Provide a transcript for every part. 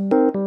E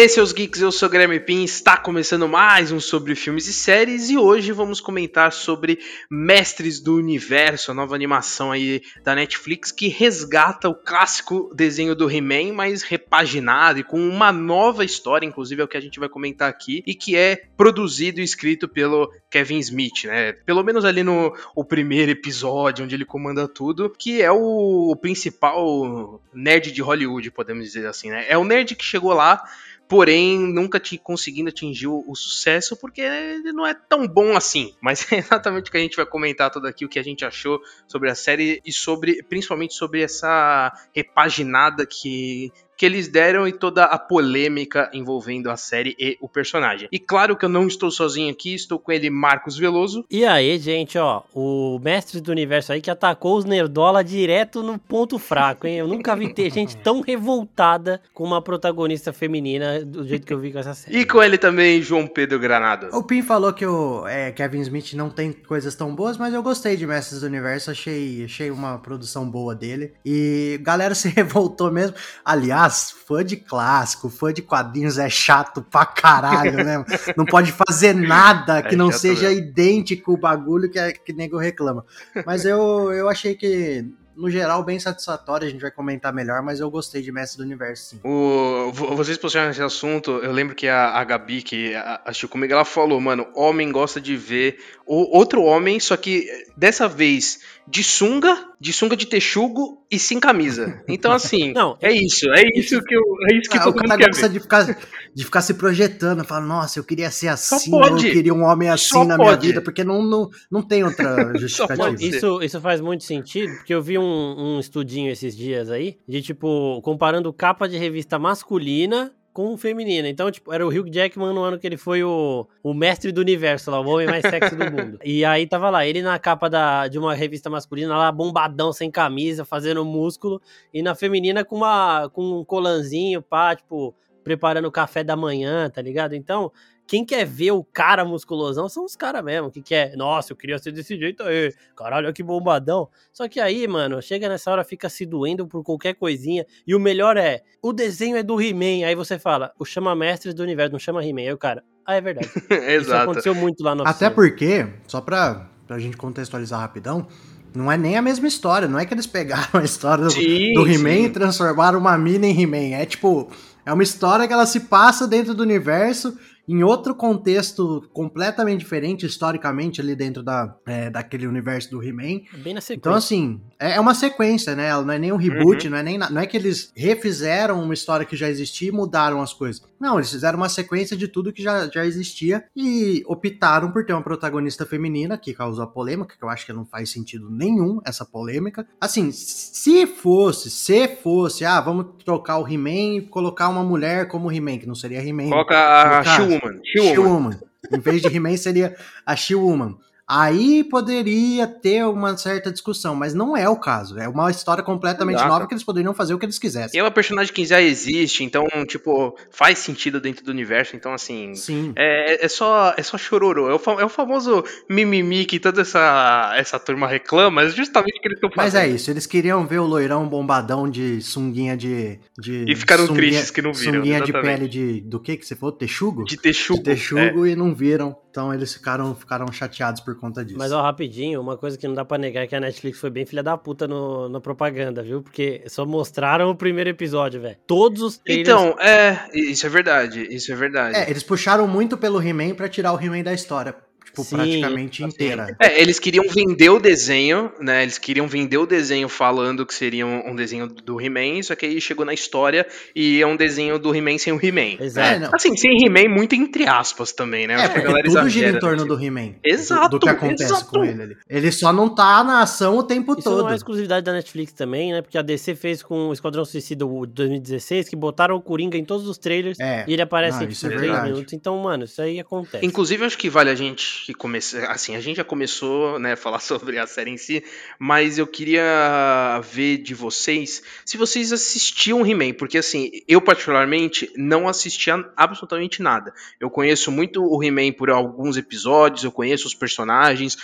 aí, seus geeks, eu sou o Guilherme Pin, está começando mais um sobre filmes e séries e hoje vamos comentar sobre Mestres do Universo, a nova animação aí da Netflix que resgata o clássico desenho do He-Man, mas repaginado e com uma nova história, inclusive é o que a gente vai comentar aqui, e que é produzido e escrito pelo Kevin Smith, né? Pelo menos ali no o primeiro episódio, onde ele comanda tudo, que é o, o principal nerd de Hollywood, podemos dizer assim, né? É o nerd que chegou lá porém nunca te conseguindo atingir o, o, sucesso porque ele não é tão bom assim. Mas é exatamente o que a gente vai comentar tudo aqui, o que a gente achou sobre a série e sobre, principalmente sobre essa repaginada que que eles deram e toda a polêmica envolvendo a série e o personagem. E claro que eu não estou sozinho aqui, estou com ele, Marcos Veloso. E aí, gente, ó, o mestre do universo aí que atacou os Nerdola direto no ponto fraco, hein? Eu nunca vi ter gente tão revoltada com uma protagonista feminina do jeito que eu vi com essa série. E com ele também, João Pedro Granado. O Pim falou que o é, Kevin Smith não tem coisas tão boas, mas eu gostei de Mestres do Universo, achei, achei uma produção boa dele. E galera se revoltou mesmo. Aliás, fã de clássico, fã de quadrinhos é chato pra caralho, né? Não pode fazer nada que é não seja mesmo. idêntico o bagulho que, é, que nego reclama. Mas eu, eu achei que no geral, bem satisfatório. A gente vai comentar melhor, mas eu gostei de Mestre do Universo, sim. O, vocês puxaram esse assunto, eu lembro que a, a Gabi, que assistiu comigo, ela falou, mano, homem gosta de ver o, outro homem, só que dessa vez de sunga, de sunga de texugo e sem camisa. Então, assim, não, é isso. É isso que eu. É isso que ah, o cara gosta de ficar, de ficar se projetando, falar, nossa, eu queria ser assim, eu queria um homem assim Só na pode. minha vida, porque não, não, não tem outra justificativa. isso, isso faz muito sentido, porque eu vi um, um estudinho esses dias aí, de tipo, comparando capa de revista masculina com feminina. Então, tipo, era o Hugh Jackman no ano que ele foi o, o mestre do universo lá, o homem mais sexy do mundo. E aí tava lá, ele na capa da, de uma revista masculina, lá bombadão, sem camisa, fazendo músculo, e na feminina com uma com um colanzinho, pá, tipo, preparando o café da manhã, tá ligado? Então, quem quer ver o cara musculosão são os caras mesmo, que quer, nossa, eu queria ser desse jeito aí, caralho, que bombadão. Só que aí, mano, chega nessa hora, fica se doendo por qualquer coisinha, e o melhor é, o desenho é do He-Man, aí você fala, o chama mestres do universo, não chama He-Man, aí o cara, ah, é verdade. Exato. Isso aconteceu muito lá no Até porque, só pra, pra gente contextualizar rapidão, não é nem a mesma história, não é que eles pegaram a história do, do He-Man e transformaram uma mina em He-Man, é tipo... É uma história que ela se passa dentro do universo em outro contexto completamente diferente, historicamente, ali dentro da, é, daquele universo do He-Man. É bem na sequência. Então, assim, é, é uma sequência, né? Ela não é nem um reboot, uhum. não, é nem, não é que eles refizeram uma história que já existia e mudaram as coisas. Não, eles fizeram uma sequência de tudo que já, já existia e optaram por ter uma protagonista feminina, que causou a polêmica, que eu acho que não faz sentido nenhum essa polêmica. Assim, se fosse, se fosse, ah, vamos trocar o He-Man e colocar uma mulher como He-Man, que não seria He-Man. Coloca a She-Woman. She-Woman. She em vez de He-Man seria a She-Woman. Aí poderia ter uma certa discussão, mas não é o caso. É uma história completamente Exato. nova que eles poderiam fazer o que eles quisessem. E é uma personagem que já existe, então, tipo, faz sentido dentro do universo. Então, assim. Sim. É, é só, é só chororô. É o, é o famoso mimimi que toda essa, essa turma reclama, é justamente o que eles estão fazendo. Mas é isso, eles queriam ver o loirão bombadão de sunguinha de. de e ficaram sunguinha, tristes que não viram. Sunguinha exatamente. de pele de. Do que que você falou? Texugo? De texugo. De texugo é. e não viram. Então eles ficaram, ficaram chateados por conta disso. Mas ó, rapidinho, uma coisa que não dá pra negar é que a Netflix foi bem filha da puta no, na propaganda, viu? Porque só mostraram o primeiro episódio, velho. Todos os trailers... Então, é, isso é verdade, isso é verdade. É, eles puxaram muito pelo He-Man pra tirar o He-Man da história tipo, Sim, praticamente inteira. É, eles queriam vender o desenho, né? Eles queriam vender o desenho falando que seria um, um desenho do He-Man, só que aí chegou na história e é um desenho do He-Man sem o He-Man. Exato. É, assim, sem He-Man muito entre aspas também, né? É, porque tudo exagera, gira em torno do He-Man. Exato. Do, do, que acontece exato. com ele ali. Ele só não tá na ação o tempo Isso todo. não é exclusividade da Netflix também, né? Porque a DC fez com o Esquadrão Suicida de 2016, que botaram o Coringa em todos os trailers é. e ele aparece não, em tipo, 3 minutos. Então, mano, isso aí acontece. Inclusive, acho que vale a gente que comece... assim, a gente já começou, né, a falar sobre a série em si, mas eu queria ver de vocês se vocês assistiam He-Man, porque assim, eu particularmente não assistia absolutamente nada. Eu conheço muito o He-Man por alguns episódios, eu conheço os personagens,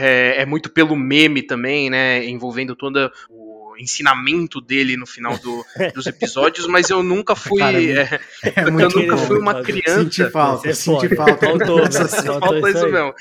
é, é muito pelo meme também, né, envolvendo toda o ensinamento dele no final do, dos episódios, mas eu nunca fui. é, é eu nunca fui uma criança. Senti falta, senti falta. Faltou, faltou, faltou isso mesmo.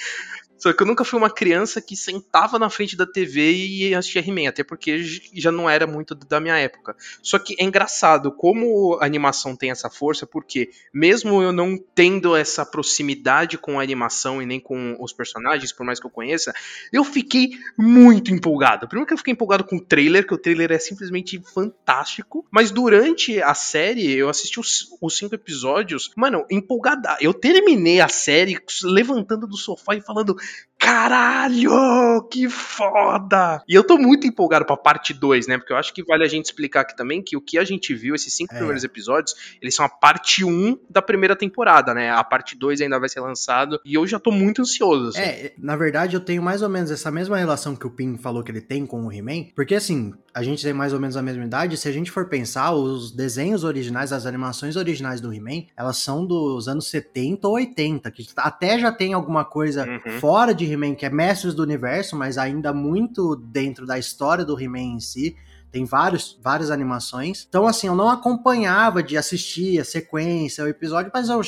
Só que eu nunca fui uma criança que sentava na frente da TV e assistia He-Man, até porque já não era muito da minha época. Só que é engraçado como a animação tem essa força, porque mesmo eu não tendo essa proximidade com a animação e nem com os personagens, por mais que eu conheça, eu fiquei muito empolgado. Primeiro que eu fiquei empolgado com o trailer, que o trailer é simplesmente fantástico, mas durante a série, eu assisti os, os cinco episódios, mano, empolgada. Eu terminei a série levantando do sofá e falando: Caralho, que foda! E eu tô muito empolgado pra parte 2, né? Porque eu acho que vale a gente explicar aqui também que o que a gente viu, esses cinco é. primeiros episódios, eles são a parte 1 um da primeira temporada, né? A parte 2 ainda vai ser lançado e eu já tô muito ansioso. Assim. É, na verdade eu tenho mais ou menos essa mesma relação que o Pin falou que ele tem com o He-Man, porque assim, a gente tem mais ou menos a mesma idade, se a gente for pensar, os desenhos originais, as animações originais do He-Man, elas são dos anos 70 ou 80, que até já tem alguma coisa uhum. fora de He-Man, que é Mestres do Universo, mas ainda muito dentro da história do He-Man em si. Tem vários, várias animações. Então, assim, eu não acompanhava de assistir a sequência, o episódio, mas eu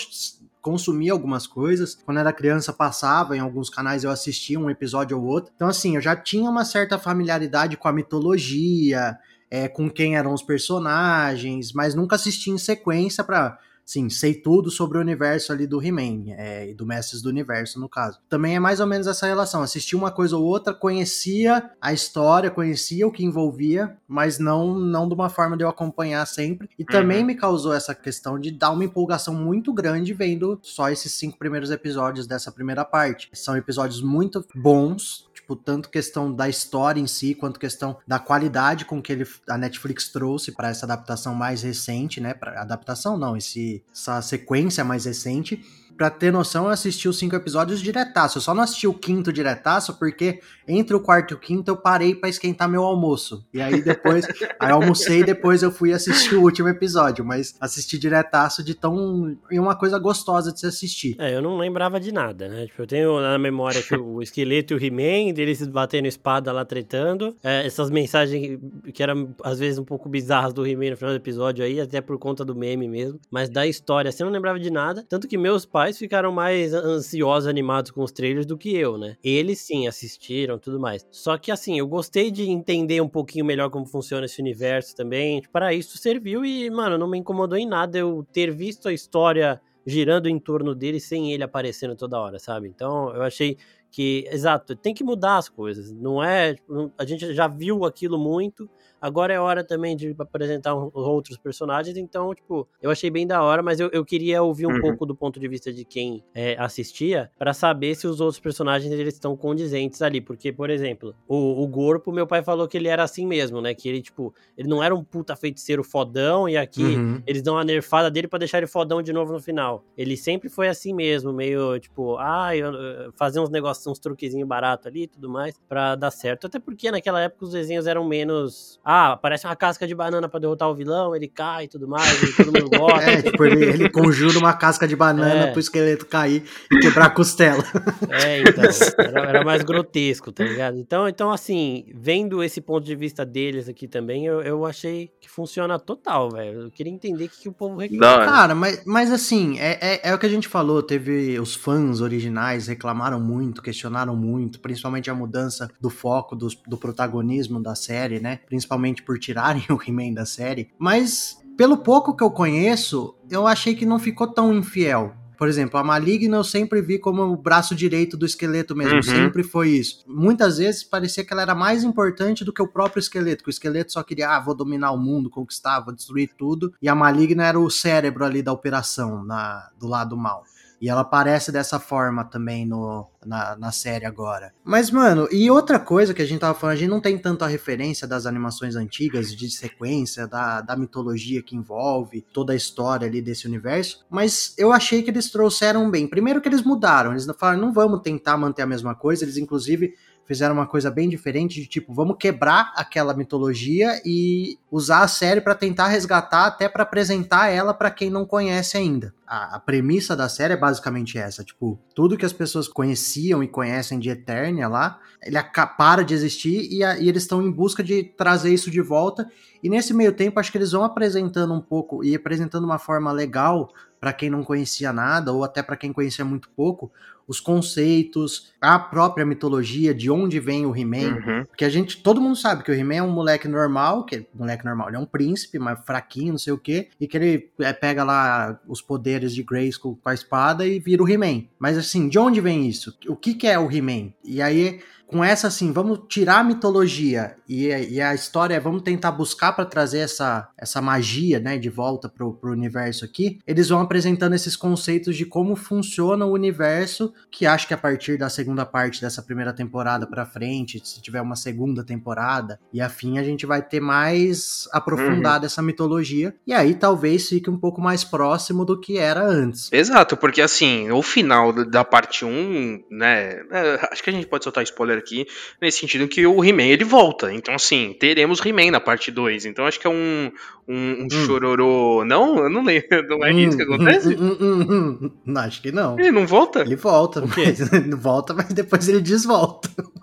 consumia algumas coisas. Quando era criança, passava em alguns canais, eu assistia um episódio ou outro. Então, assim, eu já tinha uma certa familiaridade com a mitologia, é, com quem eram os personagens, mas nunca assisti em sequência para sim, sei tudo sobre o universo ali do He-Man, é, e do Mestres do Universo, no caso. Também é mais ou menos essa relação. Assisti uma coisa ou outra, conhecia a história, conhecia o que envolvia, mas não, não de uma forma de eu acompanhar sempre. E também uhum. me causou essa questão de dar uma empolgação muito grande vendo só esses cinco primeiros episódios dessa primeira parte. São episódios muito bons, tipo, tanto questão da história em si, quanto questão da qualidade com que ele, a Netflix trouxe para essa adaptação mais recente, né? Pra, adaptação não, esse, essa sequência mais recente. Pra ter noção, eu assisti os cinco episódios diretaço. Eu só não assisti o quinto diretaço porque entre o quarto e o quinto eu parei para esquentar meu almoço. E aí depois, aí eu almocei e depois eu fui assistir o último episódio. Mas assisti diretaço de tão. e uma coisa gostosa de se assistir. É, eu não lembrava de nada, né? Tipo, eu tenho na memória que o esqueleto e o He-Man, deles batendo espada lá tretando. É, essas mensagens que eram às vezes um pouco bizarras do He-Man no final do episódio aí, até por conta do meme mesmo. Mas da história, assim, eu não lembrava de nada. Tanto que meus pais pais ficaram mais ansiosos, animados com os trailers do que eu, né? Eles sim assistiram tudo mais. Só que assim, eu gostei de entender um pouquinho melhor como funciona esse universo também. Para isso serviu e, mano, não me incomodou em nada eu ter visto a história girando em torno dele sem ele aparecendo toda hora, sabe? Então eu achei que, exato, tem que mudar as coisas. Não é. A gente já viu aquilo muito Agora é hora também de apresentar um, outros personagens, então, tipo, eu achei bem da hora, mas eu, eu queria ouvir um uhum. pouco do ponto de vista de quem é, assistia para saber se os outros personagens eles estão condizentes ali, porque, por exemplo, o, o Gorpo, meu pai falou que ele era assim mesmo, né? Que ele, tipo, ele não era um puta feiticeiro fodão e aqui uhum. eles dão a nerfada dele para deixar ele fodão de novo no final. Ele sempre foi assim mesmo, meio, tipo, ah, eu, fazer uns negócios, uns truquezinhos baratos ali e tudo mais, para dar certo. Até porque naquela época os desenhos eram menos ah, aparece uma casca de banana para derrotar o vilão, ele cai e tudo mais, e todo mundo gosta. É, tipo, ele, ele conjura uma casca de banana é. pro esqueleto cair e quebrar a costela. É, então, era, era, mais grotesco, tá ligado? Então, então, assim, vendo esse ponto de vista deles aqui também, eu, eu achei que funciona total, velho. Eu queria entender o que, que o povo reclama. Cara, mas, mas assim, é, é, é o que a gente falou, teve os fãs originais reclamaram muito, questionaram muito, principalmente a mudança do foco do, do protagonismo da série, né? Principalmente por tirarem o He-Man da série, mas pelo pouco que eu conheço, eu achei que não ficou tão infiel. Por exemplo, a Maligna eu sempre vi como o braço direito do esqueleto mesmo, uhum. sempre foi isso. Muitas vezes parecia que ela era mais importante do que o próprio esqueleto, que o esqueleto só queria, ah, vou dominar o mundo, conquistar, vou destruir tudo, e a Maligna era o cérebro ali da operação, na, do lado mal. E ela aparece dessa forma também no, na, na série agora. Mas, mano, e outra coisa que a gente tava falando, a gente não tem tanto a referência das animações antigas, de sequência, da, da mitologia que envolve, toda a história ali desse universo, mas eu achei que eles trouxeram bem. Primeiro que eles mudaram, eles falaram, não vamos tentar manter a mesma coisa, eles inclusive fizeram uma coisa bem diferente de tipo, vamos quebrar aquela mitologia e usar a série para tentar resgatar, até para apresentar ela para quem não conhece ainda. A, a, premissa da série é basicamente essa, tipo, tudo que as pessoas conheciam e conhecem de Eternia lá, ele para de existir e, a, e eles estão em busca de trazer isso de volta. E nesse meio tempo, acho que eles vão apresentando um pouco e apresentando uma forma legal para quem não conhecia nada ou até para quem conhecia muito pouco, os conceitos, a própria mitologia, de onde vem o He-Man. Uhum. Porque a gente, todo mundo sabe que o He-Man é um moleque normal, que moleque normal, ele é um príncipe, mas fraquinho, não sei o quê, e que ele é, pega lá os poderes de Grayskull com a espada e vira o He-Man. Mas assim, de onde vem isso? O que, que é o He-Man? E aí com essa assim, vamos tirar a mitologia e, e a história, vamos tentar buscar para trazer essa, essa magia, né, de volta pro, pro universo aqui. Eles vão apresentando esses conceitos de como funciona o universo, que acho que a partir da segunda parte dessa primeira temporada para frente, se tiver uma segunda temporada e afim, a gente vai ter mais aprofundada uhum. essa mitologia e aí talvez fique um pouco mais próximo do que era antes. Exato, porque assim, o final da parte 1, né, é, acho que a gente pode soltar spoiler aqui, nesse sentido que o He-Man ele volta. Então, assim, teremos He-Man na parte 2. Então, acho que é um, um, um hum. chororô. Não, eu não lembro. Não é hum, isso que acontece? Hum, hum, hum, hum, acho que não. Ele não volta? Ele volta. Mas, ele volta, mas depois ele desvolta.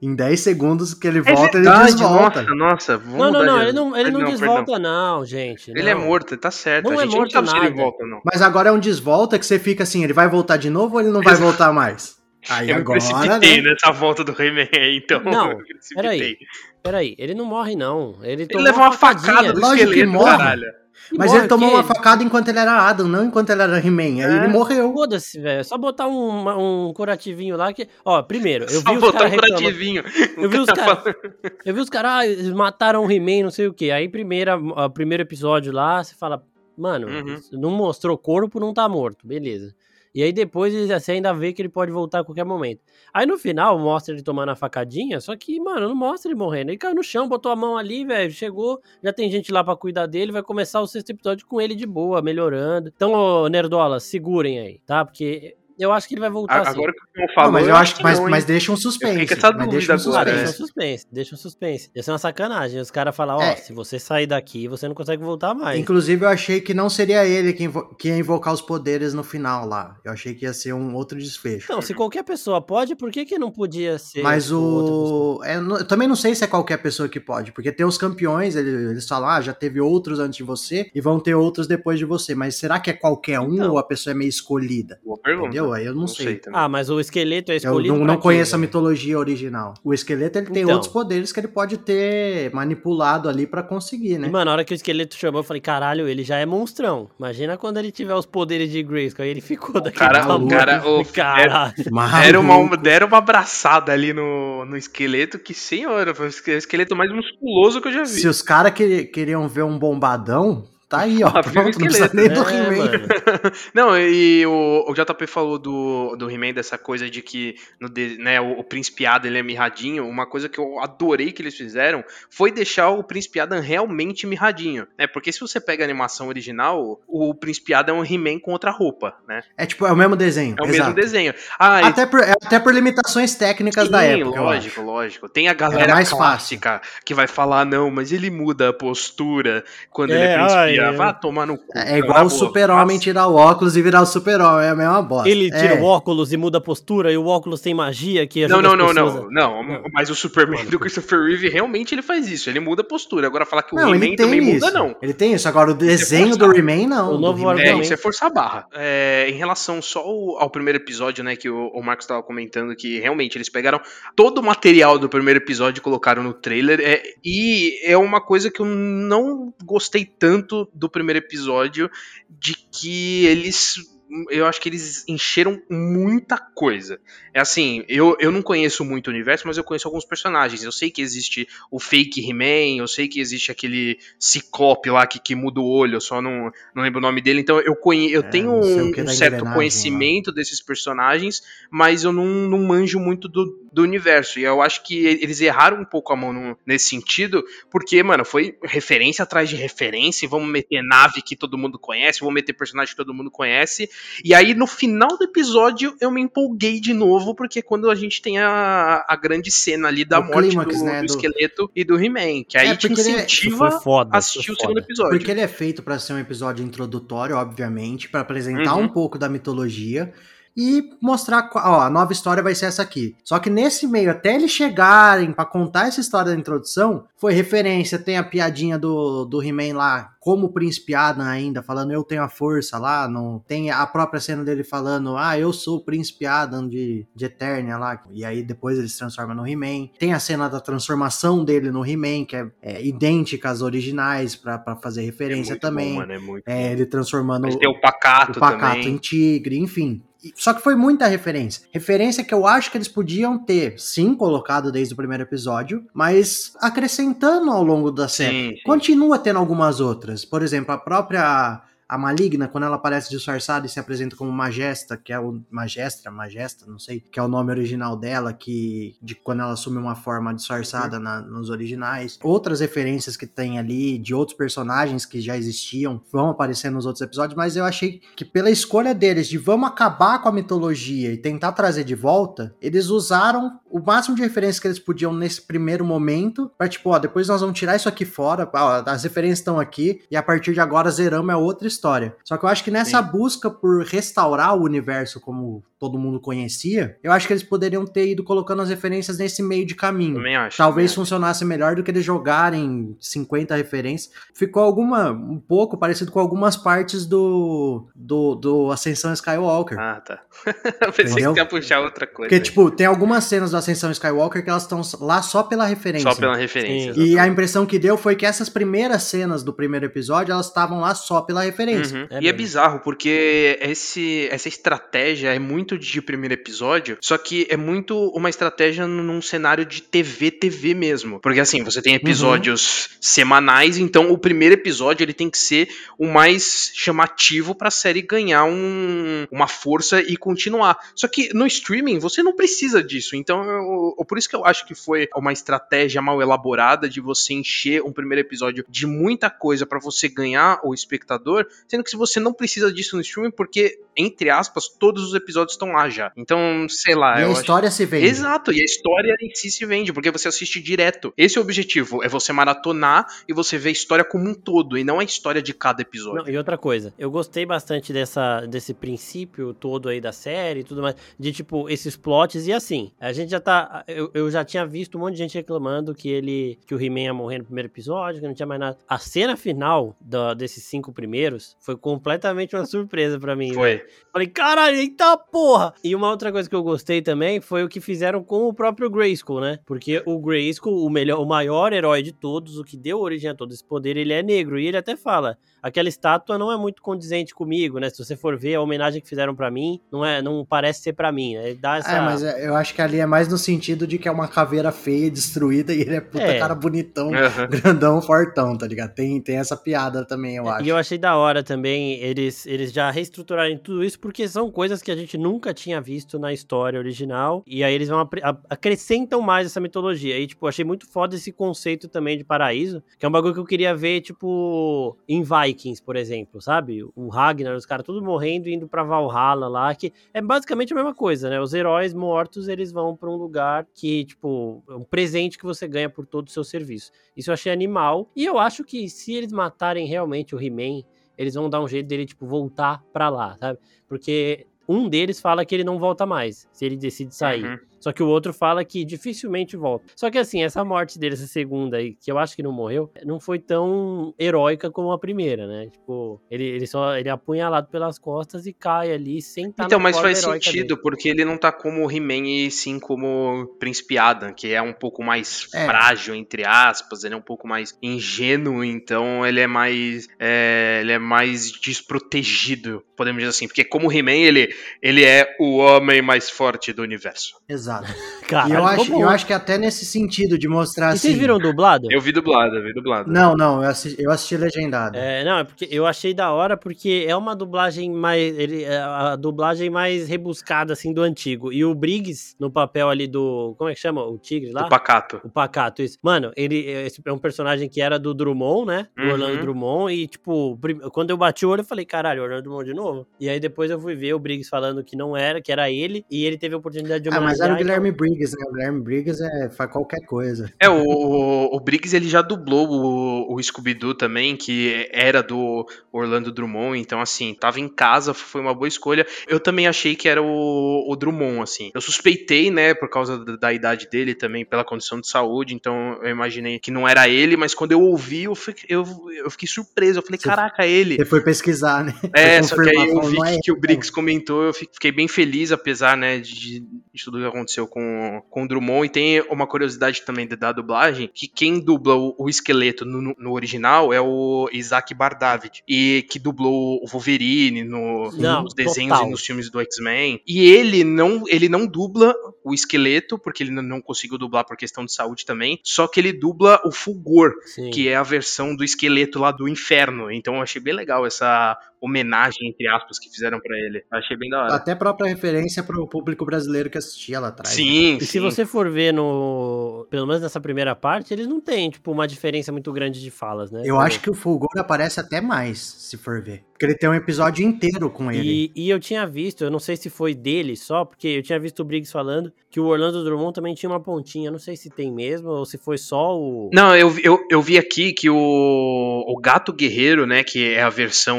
Em 10 segundos que ele é volta, é ele desvolta. Nossa, nossa. Não, não, não, ele não, ele não, não desvolta, perdão. não, gente. Ele é não. é morto, tá certo. Não a é gente é morto não sabe nada. se ele volta não. Mas agora é um desvolta que você fica assim, ele vai voltar de novo ou ele não vai voltar mais? Aí eu agora, me precipitei né? nessa volta do Rayman aí, então. Não, peraí. Peraí, ele não morre, não. Ele, ele levou uma, facada do Lógico esqueleto, morre. caralho. Mas ele tomou uma facada enquanto ele era Adam, não enquanto ele era He-Man. Aí é. ele morreu. Foda-se, velho. É só botar um, um curativinho lá que. Ó, primeiro, eu só vi os caras. Um curativinho. Eu vi os caras. Eu vi os caras, ah, mataram o He-Man, não sei o quê. Aí, primeira, primeiro episódio lá, você fala, mano, uhum. não mostrou corpo, não tá morto. Beleza. E aí depois você ainda vê que ele pode voltar a qualquer momento. Aí no final mostra ele tomando a facadinha, só que, mano, não mostra ele morrendo. Ele caiu no chão, botou a mão ali, velho, chegou, já tem gente lá para cuidar dele, vai começar o sexto episódio com ele de boa, melhorando. Então, ô, Nerdola, segurem aí, tá? Porque eu acho que ele vai voltar Agora assim. que eu falo, mas eu acho que mas, mas deixa um suspense. Fica essa dúvida deixa um suspense. Agora, deixa um suspense, deixa um suspense. Ia ser uma sacanagem. Os caras falar, ó, é. se você sair daqui, você não consegue voltar mais. Inclusive, eu achei que não seria ele quem, que ia invocar os poderes no final lá. Eu achei que ia ser um outro desfecho. Não, se qualquer pessoa pode, por que, que não podia ser? Mas o. É, eu também não sei se é qualquer pessoa que pode, porque tem os campeões, eles, eles falam, ah, já teve outros antes de você e vão ter outros depois de você. Mas será que é qualquer um então, ou a pessoa é meio escolhida? Boa pergunta. Entendeu? Aí eu não, não sei. sei ah, mas o esqueleto é escolhido. Eu não, não conheço a mitologia original. O esqueleto ele tem então. outros poderes que ele pode ter manipulado ali para conseguir, né? E, mano, na hora que o esqueleto chamou, eu falei, caralho, ele já é monstrão. Imagina quando ele tiver os poderes de Grayskull. Aí ele ficou daquele cara, tamanho. O cara, o, caralho. Deram uma, deram uma abraçada ali no, no esqueleto, que senhora, foi o esqueleto mais musculoso que eu já vi. Se os caras que, queriam ver um bombadão, Tá aí, ó. Pronto, não precisa nem do é, He-Man. não, e o, o JP falou do, do He-Man, dessa coisa de que no, né, o, o Príncipe Adam ele é mirradinho. Uma coisa que eu adorei que eles fizeram foi deixar o Príncipe Adam realmente mirradinho. Né? Porque se você pega a animação original, o Príncipe Adam é um He-Man com outra roupa, né? É tipo, é o mesmo desenho. É o exato. mesmo desenho. Ah, até, por, é até por limitações técnicas Sim, da época. Lógico, lógico. Tem a galera mais clássica fácil. que vai falar, não, mas ele muda a postura quando é, ele é Príncipe ai, é. Vá tomar no cu. É igual o super-homem tirar o óculos e virar o super-homem, é a mesma bosta. Ele tira é. o óculos e muda a postura, e o óculos tem magia que Não, não, não, não, não, não. Mas o Superman do Christopher Reeve realmente ele faz isso, ele muda a postura. Agora falar que o He-Man também isso. muda, não. Ele tem isso, agora o desenho do He-Man não. O novo é, isso é forçar a barra. É, em relação só ao primeiro episódio, né, que o, o Marcos estava comentando, que realmente eles pegaram todo o material do primeiro episódio e colocaram no trailer, é, e é uma coisa que eu não gostei tanto do primeiro episódio de que eles eu acho que eles encheram muita coisa. É assim, eu, eu não conheço muito o universo, mas eu conheço alguns personagens. Eu sei que existe o fake He-Man, eu sei que existe aquele Ciclope lá que, que muda o olho, eu só não, não lembro o nome dele. Então eu, conhe, eu é, tenho um, um certo conhecimento lá. desses personagens, mas eu não, não manjo muito do, do universo. E eu acho que eles erraram um pouco a mão no, nesse sentido, porque, mano, foi referência atrás de referência, e vamos meter nave que todo mundo conhece, vamos meter personagem que todo mundo conhece. E aí, no final do episódio, eu me empolguei de novo, porque quando a gente tem a, a grande cena ali da o morte clímax, do, né, do, esqueleto e do He-Man, que aí é, te é incentiva é... foda, a assistir o segundo episódio. Porque ele é feito para ser um episódio introdutório, obviamente, para apresentar uhum. um pouco da mitologia e mostrar, ó, a nova história vai ser essa aqui. Só que nesse meio, até eles chegarem para contar essa história da introdução, foi referência, tem a piadinha do, do He-Man lá, como Príncipe Adam ainda, falando eu tenho a força lá, não tem a própria cena dele falando, ah, eu sou o Príncipe Adam de, de Eternia lá, e aí depois ele se transforma no He-Man. Tem a cena da transformação dele no He-Man, que é, é, idêntica às originais, para fazer referência é também. Bom, mano, é muito é, ele transformando tem o Pacato, o Pacato em tigre, enfim. Só que foi muita referência. Referência que eu acho que eles podiam ter, sim, colocado desde o primeiro episódio, mas acrescentando ao longo da série. Sim, sim. Continua tendo algumas outras. Por exemplo, a própria a Maligna, quando ela aparece disfarçada e se apresenta como Majesta, que é o Magestra, Majesta, não sei, que é o nome original dela, que de quando ela assume uma forma disfarçada na, nos originais. Outras referências que tem ali de outros personagens que já existiam vão aparecer nos outros episódios, mas eu achei que pela escolha deles de vamos acabar com a mitologia e tentar trazer de volta, eles usaram o máximo de referências que eles podiam nesse primeiro momento, para tipo, ó, depois nós vamos tirar isso aqui fora, ó, as referências estão aqui e a partir de agora zeramos é outra história história. Só que eu acho que nessa Sim. busca por restaurar o universo como todo mundo conhecia, eu acho que eles poderiam ter ido colocando as referências nesse meio de caminho. Também acho. Talvez também funcionasse acho. melhor do que eles jogarem 50 referências. Ficou alguma, um pouco parecido com algumas partes do, do, do Ascensão Skywalker. Ah, tá. eu pensei Entendeu? que ia puxar outra coisa. Porque, aí. tipo, tem algumas cenas do Ascensão Skywalker que elas estão lá só pela referência. Só pela referência. Sim. E a impressão que deu foi que essas primeiras cenas do primeiro episódio, elas estavam lá só pela referência. Uhum. É e é bizarro, porque esse, essa estratégia é muito de primeiro episódio, só que é muito uma estratégia num cenário de TV, TV mesmo. Porque assim, você tem episódios uhum. semanais, então o primeiro episódio ele tem que ser o mais chamativo para a série ganhar um, uma força e continuar. Só que no streaming você não precisa disso, então eu, eu, por isso que eu acho que foi uma estratégia mal elaborada de você encher um primeiro episódio de muita coisa para você ganhar o espectador, sendo que se você não precisa disso no streaming, porque entre aspas todos os episódios estão lá já. Então, sei lá. E a história acho... se vende. Exato, e a história em si se vende, porque você assiste direto. Esse é o objetivo, é você maratonar e você ver a história como um todo, e não a história de cada episódio. Não, e outra coisa, eu gostei bastante dessa, desse princípio todo aí da série e tudo mais, de tipo, esses plots, e assim, a gente já tá. Eu, eu já tinha visto um monte de gente reclamando que ele. que o He-Man ia morrer no primeiro episódio, que não tinha mais nada. A cena final do, desses cinco primeiros foi completamente uma surpresa para mim. Foi. Falei, caralho, eita porra! E uma outra coisa que eu gostei também foi o que fizeram com o próprio Grayskull, né? Porque o Grayskull, o melhor, o maior herói de todos, o que deu origem a todo esse poder, ele é negro. E ele até fala: aquela estátua não é muito condizente comigo, né? Se você for ver a homenagem que fizeram para mim, não é, não parece ser para mim, né? Ele dá essa... É, mas é, eu acho que ali é mais no sentido de que é uma caveira feia, destruída, e ele é puta é. cara bonitão, uhum. grandão, fortão, tá ligado? Tem, tem essa piada também, eu acho. E eu achei da também eles, eles já reestruturarem tudo isso, porque são coisas que a gente nunca tinha visto na história original, e aí eles vão acrescentam mais essa mitologia. E, tipo, achei muito foda esse conceito também de paraíso, que é um bagulho que eu queria ver, tipo, em Vikings, por exemplo, sabe? O Ragnar, os caras tudo morrendo e indo pra Valhalla lá, que é basicamente a mesma coisa, né? Os heróis mortos, eles vão para um lugar que, tipo, é um presente que você ganha por todo o seu serviço. Isso eu achei animal, e eu acho que se eles matarem realmente o He-Man, eles vão dar um jeito dele, tipo, voltar pra lá, sabe? Porque um deles fala que ele não volta mais, se ele decide sair. Uhum. Só que o outro fala que dificilmente volta. Só que assim, essa morte dele, essa segunda aí, que eu acho que não morreu, não foi tão heróica como a primeira, né? Tipo, ele, ele só ele é apunhalado pelas costas e cai ali sem estar Então, mas faz sentido, dele. porque ele não tá como o He-Man e sim como o Príncipe Adam, que é um pouco mais é. frágil, entre aspas, ele é um pouco mais ingênuo, então ele é mais é, ele é mais desprotegido, podemos dizer assim, porque como He-Man, ele, ele é o homem mais forte do universo. Exato. Cara, e eu acho, eu acho que até nesse sentido de mostrar e assim... Vocês viram dublado? Eu vi dublado, eu vi dublado. Não, não, eu assisti, eu assisti legendado. É, não, é porque eu achei da hora porque é uma dublagem mais ele é a dublagem mais rebuscada assim do antigo. E o Briggs no papel ali do, como é que chama? O tigre lá? O Pacato. O Pacato, isso. Mano, ele esse é um personagem que era do Drummond, né? Do uhum. Orlando Drummond e tipo, quando eu bati o olho eu falei, caralho, Orlando Drummond de novo. E aí depois eu fui ver o Briggs falando que não era, que era ele, e ele teve a oportunidade de Ah, mas era o Guilherme então... Briggs, né? O Guilherme Briggs é, faz qualquer coisa. É, o, o Briggs ele já dublou o, o Scooby-Doo também, que era do Orlando Drummond, então assim, tava em casa, foi uma boa escolha. Eu também achei que era o, o Drummond, assim. Eu suspeitei, né, por causa da, da, idade dele também, pela condição de saúde, então eu imaginei que não era ele, mas quando eu ouvi, eu fiquei, eu, eu fiquei surpreso. Eu falei, você, caraca, é ele. Você foi pesquisar, né? É, só que aí eu vi é que o Briggs comentou, eu fiquei bem feliz, apesar, né, de, de tudo que aconteceu com, com o Drummond. E tem uma curiosidade também da dublagem, que quem dubla o, o esqueleto no, no, original é o Isaac Bardavid, e que dublou o Wolverine no, não, nos desenhos total. e nos filmes do X-Men. E ele não, ele não dubla o esqueleto, porque ele não conseguiu dublar por questão de saúde também, só que ele dubla o Fulgor, Sim. que é a versão do esqueleto lá do inferno. Então eu achei bem legal essa homenagem, entre aspas, que fizeram para ele. Achei bem da hora. Até própria referência pro público brasileiro que assistia lá atrás. Sim, né? E sim. se você for ver no. Pelo menos nessa primeira parte, eles não têm, tipo, uma diferença muito grande de falas, né? Eu acho que o Fulgor aparece até mais, se for ver. Porque ele tem um episódio inteiro com ele. E, e, eu tinha visto, eu não sei se foi dele só, porque eu tinha visto o Briggs falando que o Orlando Drummond também tinha uma pontinha. Não sei se tem mesmo ou se foi só o. Não, eu, eu, eu vi aqui que o, o Gato Guerreiro, né, que é a versão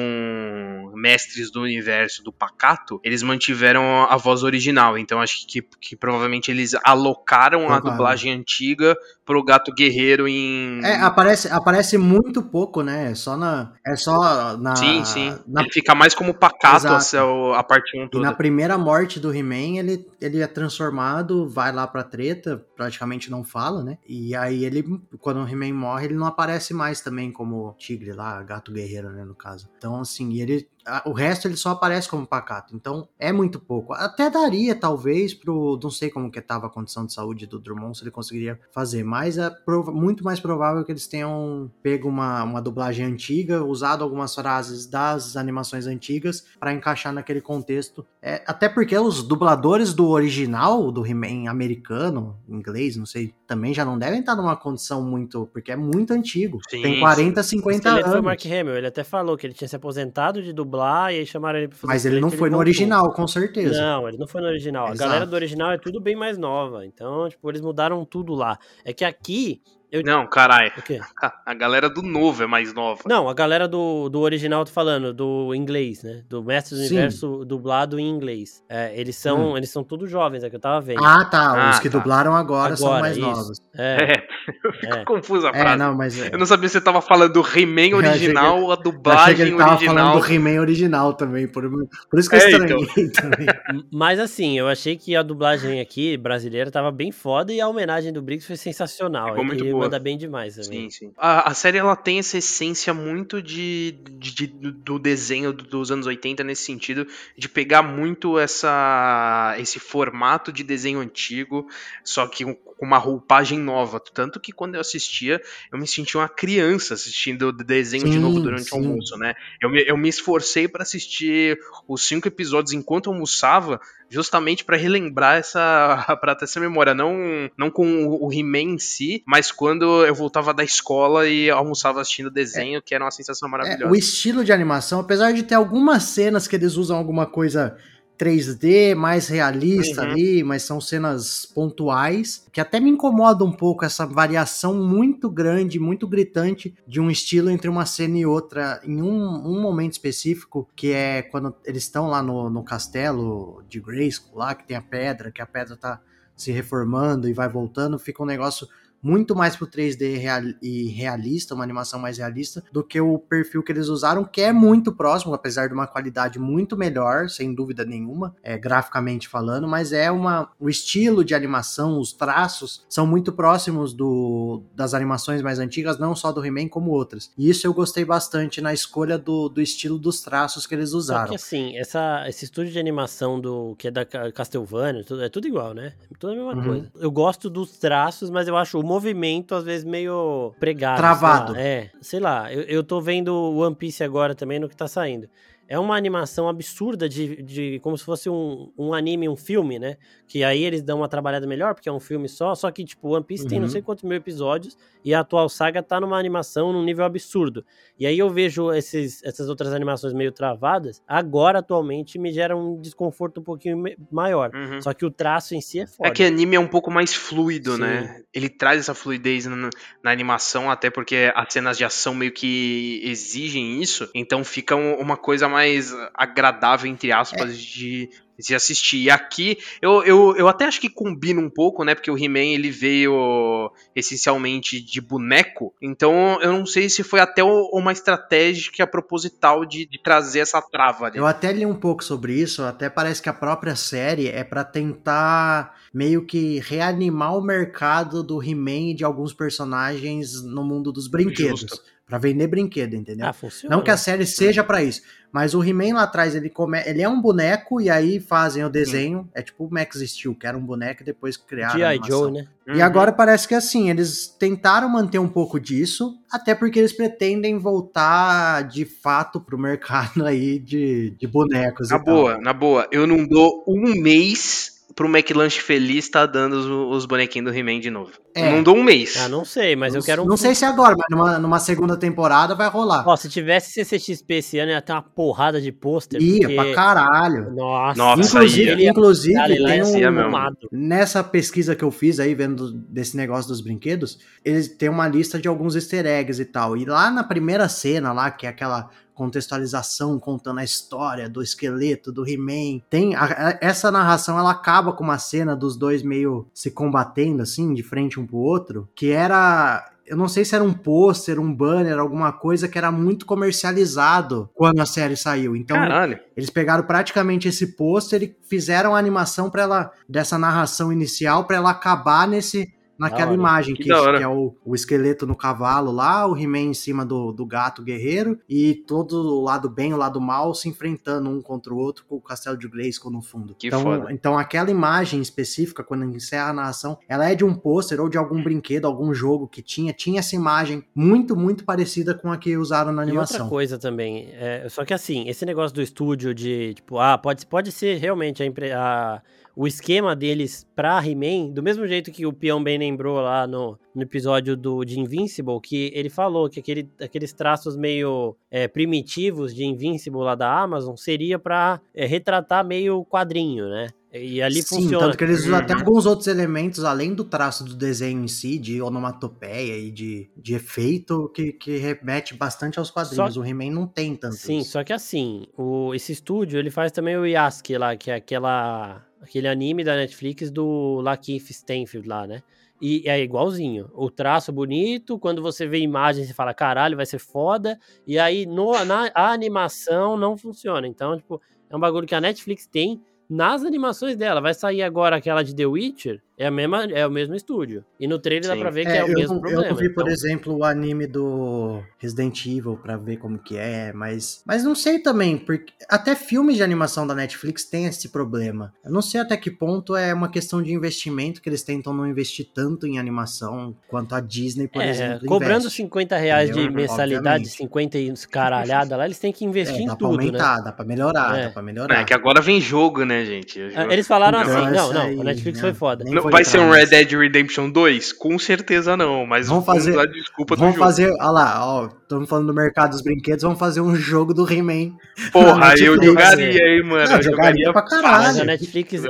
mestres do universo do Pacato, eles mantiveram a voz original. Então acho que, que provavelmente eles alocaram a dublagem antiga pro Gato Guerreiro em. É, aparece, aparece muito pouco, né? É só na. É só na. Sim, sim. Na... Ele fica mais como Pacato a, a parte 1 toda. E na primeira morte do He-Man, ele, ele é transformado, vai lá pra treta, praticamente não fala, né? E aí ele, quando o He-Man morre, ele não aparece mais também como tigre lá, gato guerreiro, né? No caso. Então, assim, ele o resto ele só aparece como pacato. Então é muito pouco. Até daria, talvez, pro. Não sei como que tava a condição de saúde do Drummond, se ele conseguiria fazer. Mas é muito mais provável que eles tenham pego uma, uma dublagem antiga, usado algumas frases das animações antigas para encaixar naquele contexto. É, até porque os dubladores do original, do He-Man americano, inglês, não sei, também já não devem estar numa condição muito. Porque é muito antigo. Sim, Tem 40, 50 anos. Foi o Mark Hamill, ele até falou que ele tinha se aposentado de dublar lá e aí chamaram ele pra fazer Mas ele não foi no original, com certeza. Não, ele não foi no original. Exato. A galera do original é tudo bem mais nova. Então, tipo, eles mudaram tudo lá. É que aqui eu... Não, caralho. A galera do novo é mais nova. Não, a galera do, do original, tô falando, do inglês, né? Do Mestre do Sim. Universo dublado em inglês. É, eles são hum. eles são todos jovens, é que eu tava vendo. Ah, tá. Ah, Os que tá. dublaram agora, agora, são mais isso. novos. É. é. Eu fico é. confuso a é, frase. É, não, mas... Eu não sabia se você tava falando do He-Man original ou a dublagem original. ele tava original. falando do He-Man original também, por, por isso que eu é, estranhei então. também. Mas assim, eu achei que a dublagem aqui brasileira tava bem foda e a homenagem do Briggs foi sensacional. Ficou muito boa manda bem demais também. Sim, sim. A, a, série ela tem essa essência muito de, de, de, do desenho dos anos 80 nesse sentido, de pegar muito essa esse formato de desenho antigo, só que com uma roupagem nova. Tanto que quando eu assistia, eu me sentia uma criança assistindo o desenho sim, de novo durante sim. o almoço, né? Eu me, eu me esforcei para assistir os cinco episódios enquanto eu almoçava, justamente para relembrar essa para ter essa memória, não não com o He-Man em si, mas quando eu voltava da escola e almoçava assistindo desenho, é, que era uma sensação maravilhosa. É, o estilo de animação, apesar de ter algumas cenas que eles usam alguma coisa 3D, mais realista uhum. ali, mas são cenas pontuais, que até me incomoda um pouco essa variação muito grande, muito gritante de um estilo entre uma cena e outra em um, um momento específico, que é quando eles estão lá no, no castelo de Grayskull, lá que tem a pedra, que a pedra tá se reformando e vai voltando, fica um negócio muito mais pro 3D real, e realista, uma animação mais realista, do que o perfil que eles usaram, que é muito próximo, apesar de uma qualidade muito melhor, sem dúvida nenhuma, é, graficamente falando, mas é uma. O estilo de animação, os traços, são muito próximos do, das animações mais antigas, não só do He-Man, como outras. E isso eu gostei bastante na escolha do, do estilo dos traços que eles usaram. Só que assim, essa, esse estúdio de animação do que é da Castlevania, é tudo igual, né? É tudo a mesma uhum. coisa. Eu gosto dos traços, mas eu acho o movimento, às vezes, meio pregado. Travado. Sei é, sei lá. Eu, eu tô vendo One Piece agora também no que tá saindo é uma animação absurda de, de como se fosse um, um anime, um filme, né? Que aí eles dão uma trabalhada melhor, porque é um filme só, só que, tipo, One Piece uhum. tem não uhum. sei quantos mil episódios e a atual saga tá numa animação num nível absurdo. E aí eu vejo esses, essas outras animações meio travadas, agora, atualmente, me gera um desconforto um pouquinho maior. Uhum. Só que o traço em si é foda. É que anime é um pouco mais fluido, Sim. né? Ele traz essa fluidez na, na, animação, até porque as cenas de ação meio que exigem isso, então fica uma coisa mais mais agradável, entre aspas, é. de, de assistir. E aqui, eu, eu, eu até acho que combina um pouco, né? Porque o He-Man ele veio essencialmente de boneco. Então eu não sei se foi até uma estratégia proposital de, de trazer essa trava ali. Eu até li um pouco sobre isso, até parece que a própria série é para tentar meio que reanimar o mercado do He-Man e de alguns personagens no mundo dos brinquedos. Justo para vender brinquedo, entendeu? Ah, funciona. Não que a série seja para isso, mas o He-Man lá atrás, ele, come... ele é um boneco e aí fazem o desenho, Sim. é tipo o Max Steel, que era um boneco e depois criaram G.I. Joe, né? E uhum. agora parece que assim, eles tentaram manter um pouco disso, até porque eles pretendem voltar de fato pro mercado aí de, de bonecos. Na boa, tal. na boa, eu não dou um mês pro McLanche feliz tá dando os, os bonequinhos do He-Man de novo. É. Não dou um mês. Ah, não sei, mas não, eu quero um. Não sei se agora, mas numa, numa segunda temporada vai rolar. Ó, se tivesse CCXP esse ano, ia ter uma porrada de pôster. Ia, porque... pra caralho. Nossa, Nossa inclusive, ia... inclusive tem um, nessa pesquisa que eu fiz aí, vendo desse negócio dos brinquedos, eles têm uma lista de alguns easter eggs e tal. E lá na primeira cena, lá, que é aquela contextualização contando a história do esqueleto do He-Man. Tem a, a, essa narração, ela acaba com uma cena dos dois meio se combatendo assim, de frente um pro outro, que era eu não sei se era um pôster, um banner, alguma coisa que era muito comercializado quando a série saiu. Então, Caralho. eles pegaram praticamente esse pôster e fizeram a animação para ela dessa narração inicial para ela acabar nesse naquela imagem que, que, que é o, o, esqueleto no cavalo lá, o He-Man em cima do, do gato guerreiro e todo o lado bem e o lado mal se enfrentando um contra o outro com o castelo de Grayskull no fundo. Que então, foda. então aquela imagem específica, quando encerra a narração, ela é de um pôster ou de algum brinquedo, algum jogo que tinha, tinha essa imagem muito, muito parecida com a que usaram na animação. E outra coisa também, é, só que assim, esse negócio do estúdio de, tipo, ah, pode, pode ser realmente a, a o esquema deles pra He-Man, do mesmo jeito que o Peão bem lembrou lá no, no episódio do, de Invincible, que ele falou que aquele, aqueles traços meio é, primitivos de Invincible lá da Amazon seria para é, retratar meio quadrinho, né? E ali Sim, funciona. tanto que eles usam uhum. até alguns outros elementos, além do traço do desenho em si, de onomatopeia e de, de efeito, que, que remete bastante aos quadrinhos. Só... O He-Man não tem tanto Sim, isso. só que assim, o, esse estúdio, ele faz também o Yasuke lá, que é aquela aquele anime da Netflix do Lakeith Stanfield lá, né? E é igualzinho. O traço bonito, quando você vê imagem, você fala, caralho, vai ser foda. E aí no, na a animação não funciona. Então, tipo, é um bagulho que a Netflix tem nas animações dela. Vai sair agora aquela de The Witcher, é, a mesma, é o mesmo estúdio. E no trailer Sim. dá pra ver que é, é o mesmo problema. Eu vi, por então... exemplo, o anime do Resident Evil pra ver como que é, mas, mas não sei também, porque até filmes de animação da Netflix tem esse problema. Eu não sei até que ponto é uma questão de investimento que eles tentam não investir tanto em animação quanto a Disney, por é, exemplo. Cobrando investe, 50 reais entendeu? de mensalidade, Obviamente. 50 e caralhada lá, eles têm que investir é, em tudo. Dá pra aumentar, né? dá pra melhorar, é. dá pra melhorar. É que agora vem jogo, né, gente? Eles falaram então, assim, não, não, a Netflix não, foi foda. Não, vai ser um Red Dead Redemption 2? Com certeza não, mas vamos fazer, vamos desculpa vamos do fazer, olha lá, ó, estamos falando do mercado dos brinquedos, vamos fazer um jogo do He-Man. Porra, eu jogaria, hein, mano. Não, eu jogaria, jogaria pra caralho. Mas a Netflix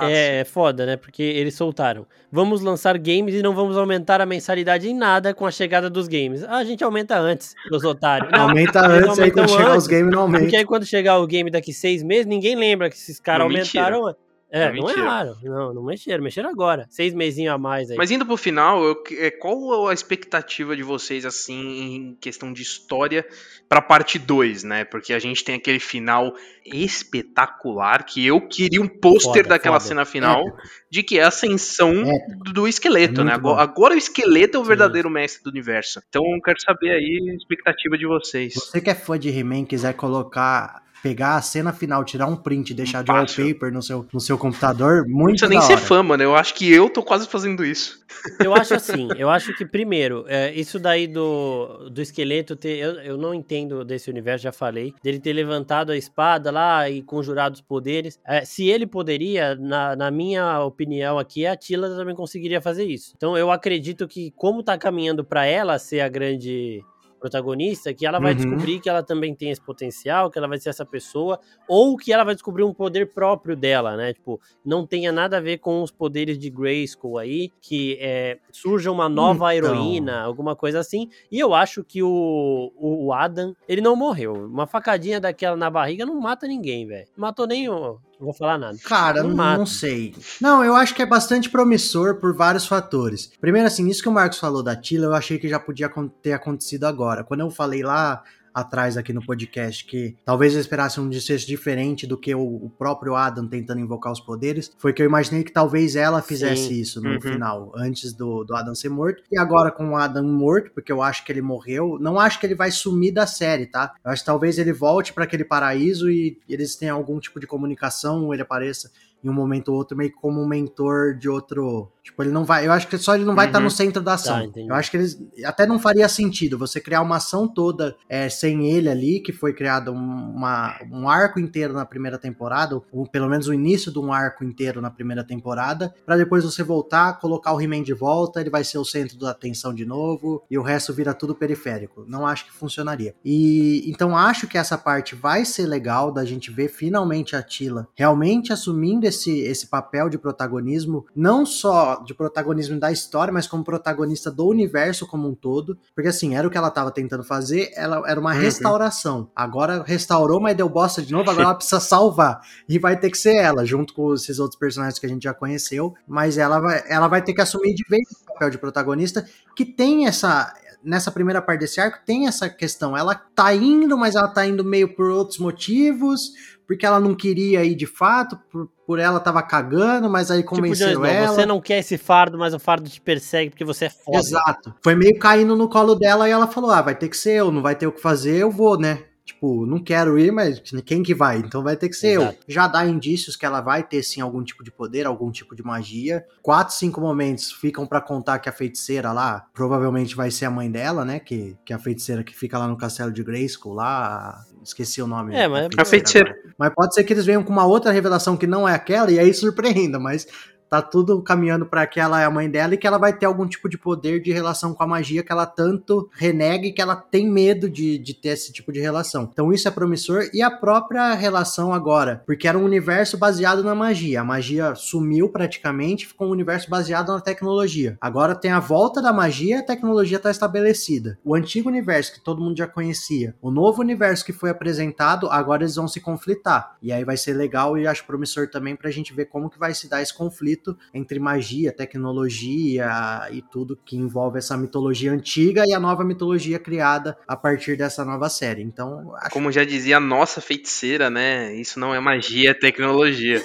é, é foda, né? Porque eles soltaram. Vamos lançar games e não vamos aumentar a mensalidade em nada com a chegada dos games. Ah, a gente aumenta antes, os otários. Não, aumenta antes, aí quando chegar os games não aumenta. Porque aí quando chegar o game daqui seis meses, ninguém lembra que esses caras aumentaram. Mentira. É, não, não erraram. Não, não mexeram. Mexeram agora. Seis mesinhos a mais aí. Mas indo pro final, eu, é, qual a expectativa de vocês, assim, em questão de história pra parte 2, né? Porque a gente tem aquele final espetacular que eu queria um pôster daquela foda. cena final de que é a ascensão do esqueleto, né? Agora, agora, o esqueleto é o verdadeiro Sim. mestre do universo. Então eu quero saber aí a expectativa de vocês. Você que é fã de He-Man quiser colocar pegar a cena final, tirar um print, deixar de wallpaper no seu, no seu computador, muito Não precisa nem ser fã, mano. Eu acho que eu tô quase fazendo isso. Eu acho assim, eu acho que primeiro, é, isso daí do, do esqueleto ter. Eu, eu não entendo desse universo, já falei. Dele ter levantado a espada lá e conjurado os poderes. É, se ele poderia, na, na minha opinião aqui, a Tila também conseguiria fazer isso. Então eu acredito que, como tá caminhando para ela ser a grande protagonista, que ela vai uhum. descobrir que ela também tem esse potencial, que ela vai ser essa pessoa, ou que ela vai descobrir um poder próprio dela, né? Tipo, não tenha nada a ver com os poderes de Grayskull aí, que é, surja uma nova então... heroína, alguma coisa assim. E eu acho que o, o Adam, ele não morreu. Uma facadinha daquela na barriga não mata ninguém, velho. Matou nem o, não vou falar nada. Cara, não, não, sei. Não, eu acho que é bastante promissor por vários fatores. Primeiro, assim, isso que o Marcos falou da Tila, eu achei que já podia ter acontecido agora. Quando eu falei lá atrás aqui no podcast que talvez eu esperasse um desfecho diferente do que o, o, próprio Adam tentando invocar os poderes, foi que eu imaginei que talvez ela fizesse Sim. isso no uhum. final, antes do, do Adam ser morto. E agora com o Adam morto, porque eu acho que ele morreu, não acho que ele vai sumir da série, tá? Eu acho que talvez ele volte para aquele paraíso e eles tenham algum tipo de comunicação, ele apareça em um momento ou outro, meio como um mentor de outro. Tipo, ele não vai. Eu acho que só ele não vai estar uhum. tá no centro da ação. Tá, eu acho que eles. Até não faria sentido você criar uma ação toda é, sem ele ali, que foi criado uma, um arco inteiro na primeira temporada, ou pelo menos o início de um arco inteiro na primeira temporada, para depois você voltar, colocar o He-Man de volta, ele vai ser o centro da atenção de novo, e o resto vira tudo periférico. Não acho que funcionaria. E então acho que essa parte vai ser legal da gente ver finalmente a Tila realmente assumindo esse, esse papel de protagonismo, não só de protagonismo da história, mas como protagonista do universo como um todo. Porque assim, era o que ela estava tentando fazer, ela era uma uhum. restauração. Agora restaurou, mas deu bosta de novo, agora ela precisa salvar. E vai ter que ser ela, junto com esses outros personagens que a gente já conheceu. Mas ela vai, ela vai ter que assumir de vez o papel de protagonista, que tem essa, nessa primeira parte desse arco tem essa questão. Ela tá indo, mas ela tá indo meio por outros motivos, porque ela não queria ir de fato, por, por ela tava cagando, mas aí tipo, convenceu tipo, ela. Você não quer esse fardo, mas o fardo te persegue porque você é foda. Exato. Foi meio caindo no colo dela e ela falou: ah, vai ter que ser eu, não vai ter o que fazer, eu vou, né? Tipo, não quero ir, mas quem que vai? Então vai ter que ser Exato. eu. Já dá indícios que ela vai ter sim algum tipo de poder, algum tipo de magia. Quatro, cinco momentos ficam para contar que a feiticeira lá provavelmente vai ser a mãe dela, né? Que, que é a feiticeira que fica lá no castelo de Grayskull lá. Esqueci o nome. É, mas a feiticeira. Mas pode ser que eles venham com uma outra revelação que não é aquela e aí surpreenda, mas tá tudo caminhando para que ela é a mãe dela e que ela vai ter algum tipo de poder de relação com a magia que ela tanto renega e que ela tem medo de, de ter esse tipo de relação. Então isso é promissor e a própria relação agora, porque era um universo baseado na magia. A magia sumiu praticamente, ficou um universo baseado na tecnologia. Agora tem a volta da magia, a tecnologia está estabelecida. O antigo universo que todo mundo já conhecia, o novo universo que foi apresentado, agora eles vão se conflitar. E aí vai ser legal e acho promissor também pra gente ver como que vai se dar esse conflito conflito entre magia, tecnologia e tudo que envolve essa mitologia antiga e a nova mitologia criada a partir dessa nova série. Então, acho... como já dizia a nossa feiticeira, né? Isso não é magia, é tecnologia.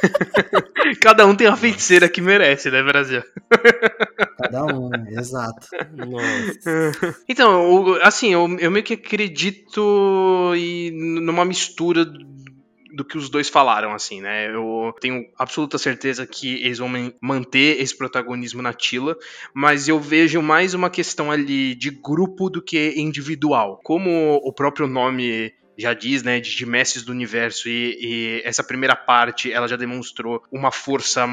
Cada um tem uma feiticeira que merece, né, Brasil? Cada um, exato. Nossa. Então, assim, eu, eu meio que acredito e numa mistura do que os dois falaram, assim, né? Eu tenho absoluta certeza que eles vão manter esse protagonismo na Tila, mas eu vejo mais uma questão ali de grupo do que individual. Como o próprio nome já diz, né, de, mestres do universo e, e, essa primeira parte ela já demonstrou uma força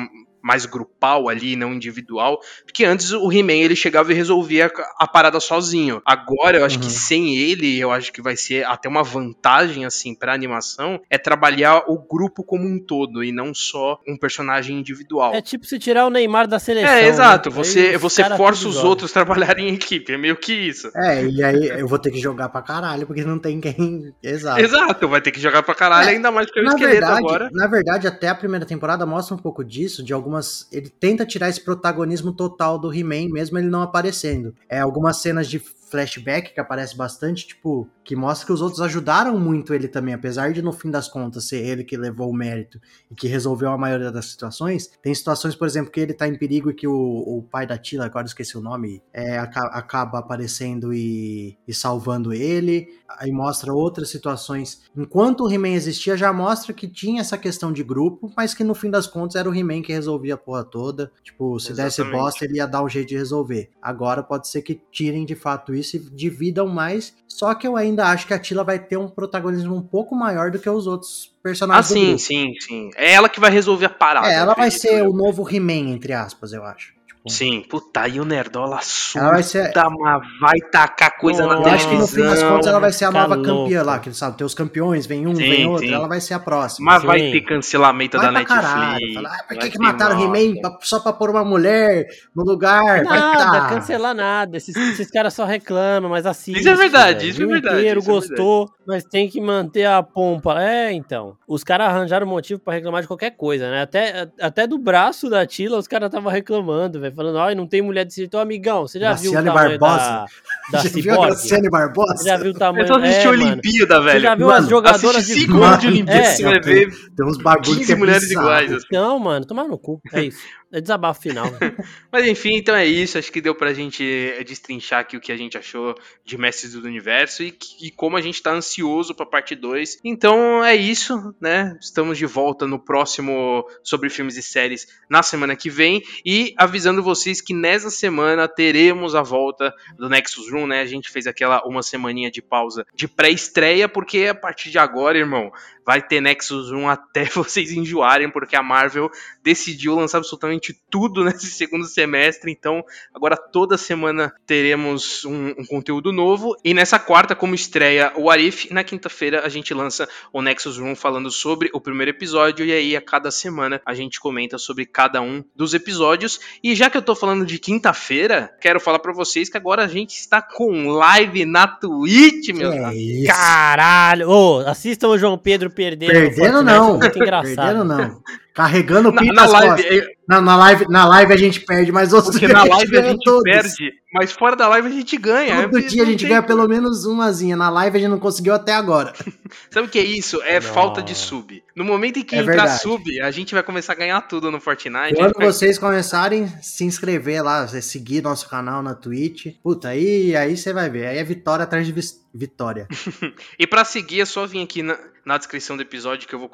mais grupal ali, não individual. Porque antes o He-Man ele chegava e resolvia a parada sozinho. Agora eu acho uhum. que sem ele, eu acho que vai ser até uma vantagem assim para animação é trabalhar o grupo como um todo e não só um personagem individual. É tipo se tirar o Neymar da seleção. É, exato. Né? Você, você força os outros a trabalharem em equipe. É meio que isso. É, e aí eu vou ter que jogar pra caralho, porque não tem quem. Exato. Exato, vai ter que jogar pra caralho, é, ainda mais que o esqueleto verdade, agora. Na verdade, até a primeira temporada mostra um pouco disso, de algumas. Ele tenta tirar esse protagonismo total do He-Man, mesmo ele não aparecendo. É, algumas cenas de flashback que aparece bastante, tipo, que mostra que os outros ajudaram muito ele também, apesar de no fim das contas ser ele que levou o mérito e que resolveu a maioria das situações. Tem situações, por exemplo, que ele tá em perigo e que o, o pai da Tila, agora esqueci o nome, é, acaba aparecendo e, e salvando ele. Aí mostra outras situações. Enquanto o He-Man existia, já mostra que tinha essa questão de grupo, mas que no fim das contas era o He-Man que resolvia a porra toda. Tipo, se Exatamente. desse bosta, ele ia dar um jeito de resolver. Agora pode ser que tirem de fato isso e dividam mais. Só que eu ainda acho que a Tila vai ter um protagonismo um pouco maior do que os outros personagens. Ah, sim, sim, sim. É ela que vai resolver a parada. É, ela vai ser o novo He-Man, entre aspas, eu acho. Sim, puta, aí o Nerdola surta, vai ser... mas vai tacar coisa na televisão. Acho que no fim das contas ela vai ser a nova louco. campeã lá, que sabe, tem os campeões, vem um, sim, vem outro, sim. ela vai ser a próxima. Mas sim. vai ter cancelamento vai da Netflix. Caralho, fala, ah, por que, que mataram o He-Man só pra pôr uma mulher no lugar? Nada, tá. cancelar nada, esses, esses caras só reclamam, mas assim. Isso é verdade, isso é verdade. inteiro isso gostou, é mas tem que manter a pompa. É, então, os caras arranjaram motivo pra reclamar de qualquer coisa, né? Até, até do braço da Tila os caras estavam reclamando, velho, falando, ai, não tem mulher desse jeito, amigão, você já viu o tamanho Barbosa? da, da já viu a Graciane Barbosa? Você já viu o tamanho... Eu só assisti é, Olimpíada, velho. Você já viu mano, as jogadoras de vôlei? de Olimpíada, é. você vai ver tem uns bagulhos 15 é mulheres iguais. Assim. Não, mano, tomar no cu, é isso. É desabafo final. Mas enfim, então é isso. Acho que deu pra gente destrinchar aqui o que a gente achou de Mestres do Universo e, e como a gente tá ansioso pra parte 2. Então é isso, né? Estamos de volta no próximo sobre filmes e séries na semana que vem. E avisando vocês que nessa semana teremos a volta do Nexus Room, né? A gente fez aquela uma semaninha de pausa de pré-estreia, porque a partir de agora, irmão, vai ter Nexus 1 até vocês enjoarem, porque a Marvel decidiu lançar absolutamente tudo nesse segundo semestre. Então, agora toda semana teremos um, um conteúdo novo. E nessa quarta, como estreia o Arif, na quinta-feira a gente lança o Nexus 1 falando sobre o primeiro episódio. E aí, a cada semana, a gente comenta sobre cada um dos episódios. E já que eu tô falando de quinta-feira, quero falar para vocês que agora a gente está com live na Twitch, meu. É Caralho! Ô, oh, assistam o João Pedro perdendo. Perdendo não. Perdendo não. Carregando o na, na live, é... na, na, live, na live a gente perde, mas outros Porque na live a gente perde, mas fora da live a gente ganha. Todo é, dia a gente ganha pelo menos umazinha. Na live a gente não conseguiu até agora. Sabe o que é isso? É não. falta de sub. No momento em que é entrar verdade. sub, a gente vai começar a ganhar tudo no Fortnite. Quando vocês começarem a se inscrever lá, seguir nosso canal na Twitch, puta, aí, aí você vai ver. Aí é vitória atrás de vitória. e para seguir é só vir aqui na, na descrição do episódio que eu vou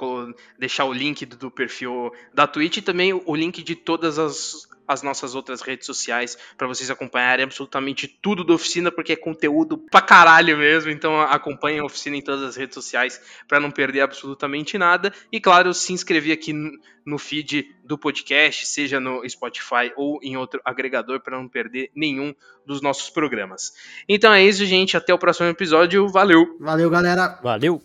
deixar o link do, do perfil da Twitch e também o link de todas as, as nossas outras redes sociais para vocês acompanharem absolutamente tudo da oficina, porque é conteúdo pra caralho mesmo. Então acompanhem a oficina em todas as redes sociais para não perder absolutamente nada. E claro, se inscrever aqui no feed do podcast, seja no Spotify ou em outro agregador, para não perder nenhum dos nossos programas. Então é isso, gente. Até o próximo episódio. Valeu! Valeu, galera! Valeu!